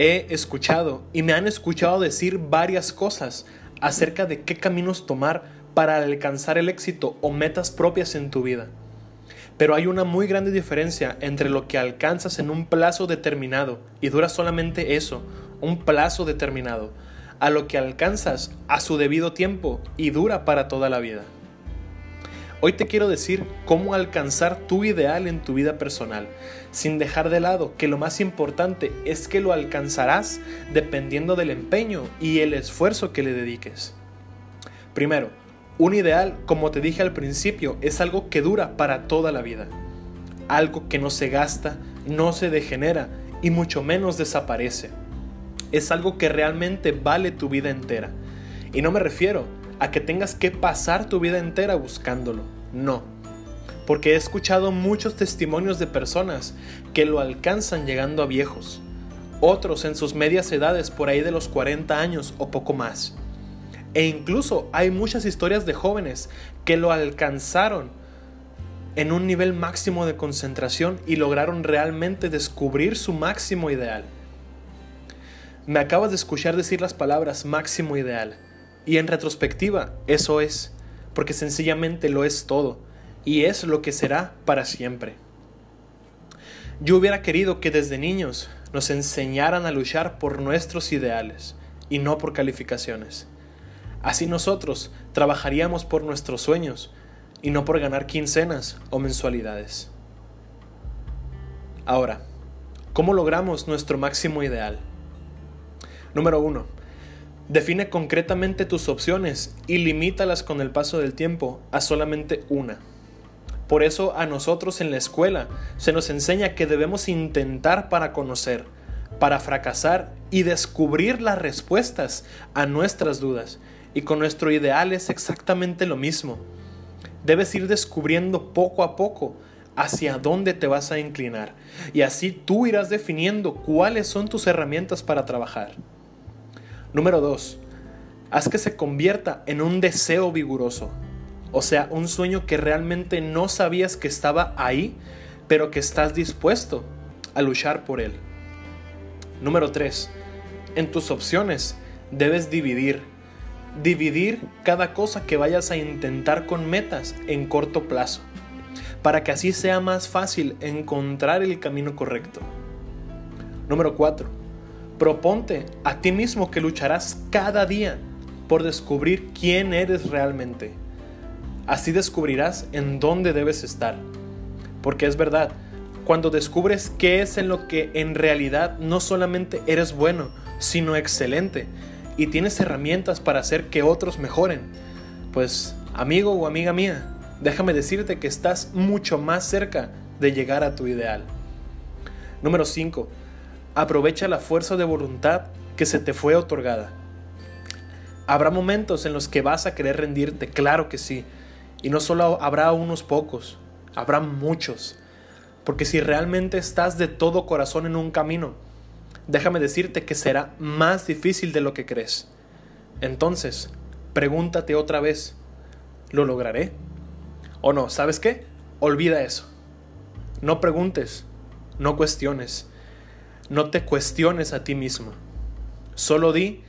he escuchado y me han escuchado decir varias cosas acerca de qué caminos tomar para alcanzar el éxito o metas propias en tu vida. Pero hay una muy grande diferencia entre lo que alcanzas en un plazo determinado y dura solamente eso, un plazo determinado, a lo que alcanzas a su debido tiempo y dura para toda la vida. Hoy te quiero decir cómo alcanzar tu ideal en tu vida personal, sin dejar de lado que lo más importante es que lo alcanzarás dependiendo del empeño y el esfuerzo que le dediques. Primero, un ideal, como te dije al principio, es algo que dura para toda la vida. Algo que no se gasta, no se degenera y mucho menos desaparece. Es algo que realmente vale tu vida entera. Y no me refiero a que tengas que pasar tu vida entera buscándolo. No. Porque he escuchado muchos testimonios de personas que lo alcanzan llegando a viejos. Otros en sus medias edades por ahí de los 40 años o poco más. E incluso hay muchas historias de jóvenes que lo alcanzaron en un nivel máximo de concentración y lograron realmente descubrir su máximo ideal. Me acabas de escuchar decir las palabras máximo ideal. Y en retrospectiva, eso es, porque sencillamente lo es todo, y es lo que será para siempre. Yo hubiera querido que desde niños nos enseñaran a luchar por nuestros ideales y no por calificaciones. Así nosotros trabajaríamos por nuestros sueños y no por ganar quincenas o mensualidades. Ahora, ¿cómo logramos nuestro máximo ideal? Número 1. Define concretamente tus opciones y limítalas con el paso del tiempo a solamente una. Por eso a nosotros en la escuela se nos enseña que debemos intentar para conocer, para fracasar y descubrir las respuestas a nuestras dudas y con nuestro ideal es exactamente lo mismo. Debes ir descubriendo poco a poco hacia dónde te vas a inclinar y así tú irás definiendo cuáles son tus herramientas para trabajar. Número 2. Haz que se convierta en un deseo vigoroso, o sea, un sueño que realmente no sabías que estaba ahí, pero que estás dispuesto a luchar por él. Número 3. En tus opciones debes dividir dividir cada cosa que vayas a intentar con metas en corto plazo, para que así sea más fácil encontrar el camino correcto. Número 4. Proponte a ti mismo que lucharás cada día por descubrir quién eres realmente. Así descubrirás en dónde debes estar. Porque es verdad, cuando descubres qué es en lo que en realidad no solamente eres bueno, sino excelente, y tienes herramientas para hacer que otros mejoren, pues amigo o amiga mía, déjame decirte que estás mucho más cerca de llegar a tu ideal. Número 5. Aprovecha la fuerza de voluntad que se te fue otorgada. Habrá momentos en los que vas a querer rendirte, claro que sí. Y no solo habrá unos pocos, habrá muchos. Porque si realmente estás de todo corazón en un camino, déjame decirte que será más difícil de lo que crees. Entonces, pregúntate otra vez, ¿lo lograré? ¿O no? ¿Sabes qué? Olvida eso. No preguntes, no cuestiones, no te cuestiones a ti mismo. Solo di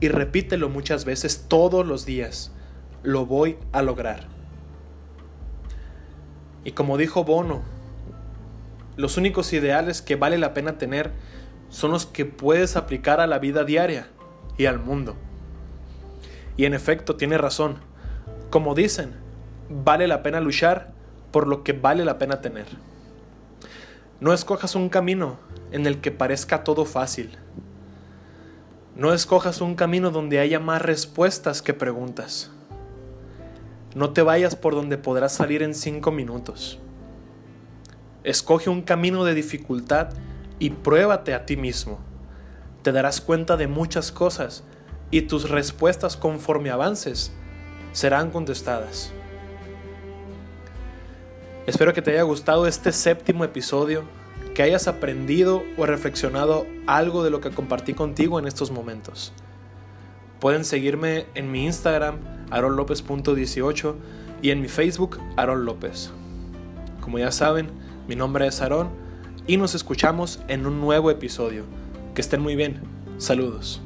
y repítelo muchas veces todos los días. Lo voy a lograr. Y como dijo Bono, los únicos ideales que vale la pena tener son los que puedes aplicar a la vida diaria y al mundo. Y en efecto, tiene razón. Como dicen, vale la pena luchar por lo que vale la pena tener. No escojas un camino en el que parezca todo fácil. No escojas un camino donde haya más respuestas que preguntas. No te vayas por donde podrás salir en cinco minutos. Escoge un camino de dificultad y pruébate a ti mismo. Te darás cuenta de muchas cosas y tus respuestas conforme avances serán contestadas. Espero que te haya gustado este séptimo episodio, que hayas aprendido o reflexionado algo de lo que compartí contigo en estos momentos. Pueden seguirme en mi Instagram, aronlopez.18 y en mi Facebook, Aaron López. Como ya saben, mi nombre es Aaron y nos escuchamos en un nuevo episodio. Que estén muy bien. Saludos.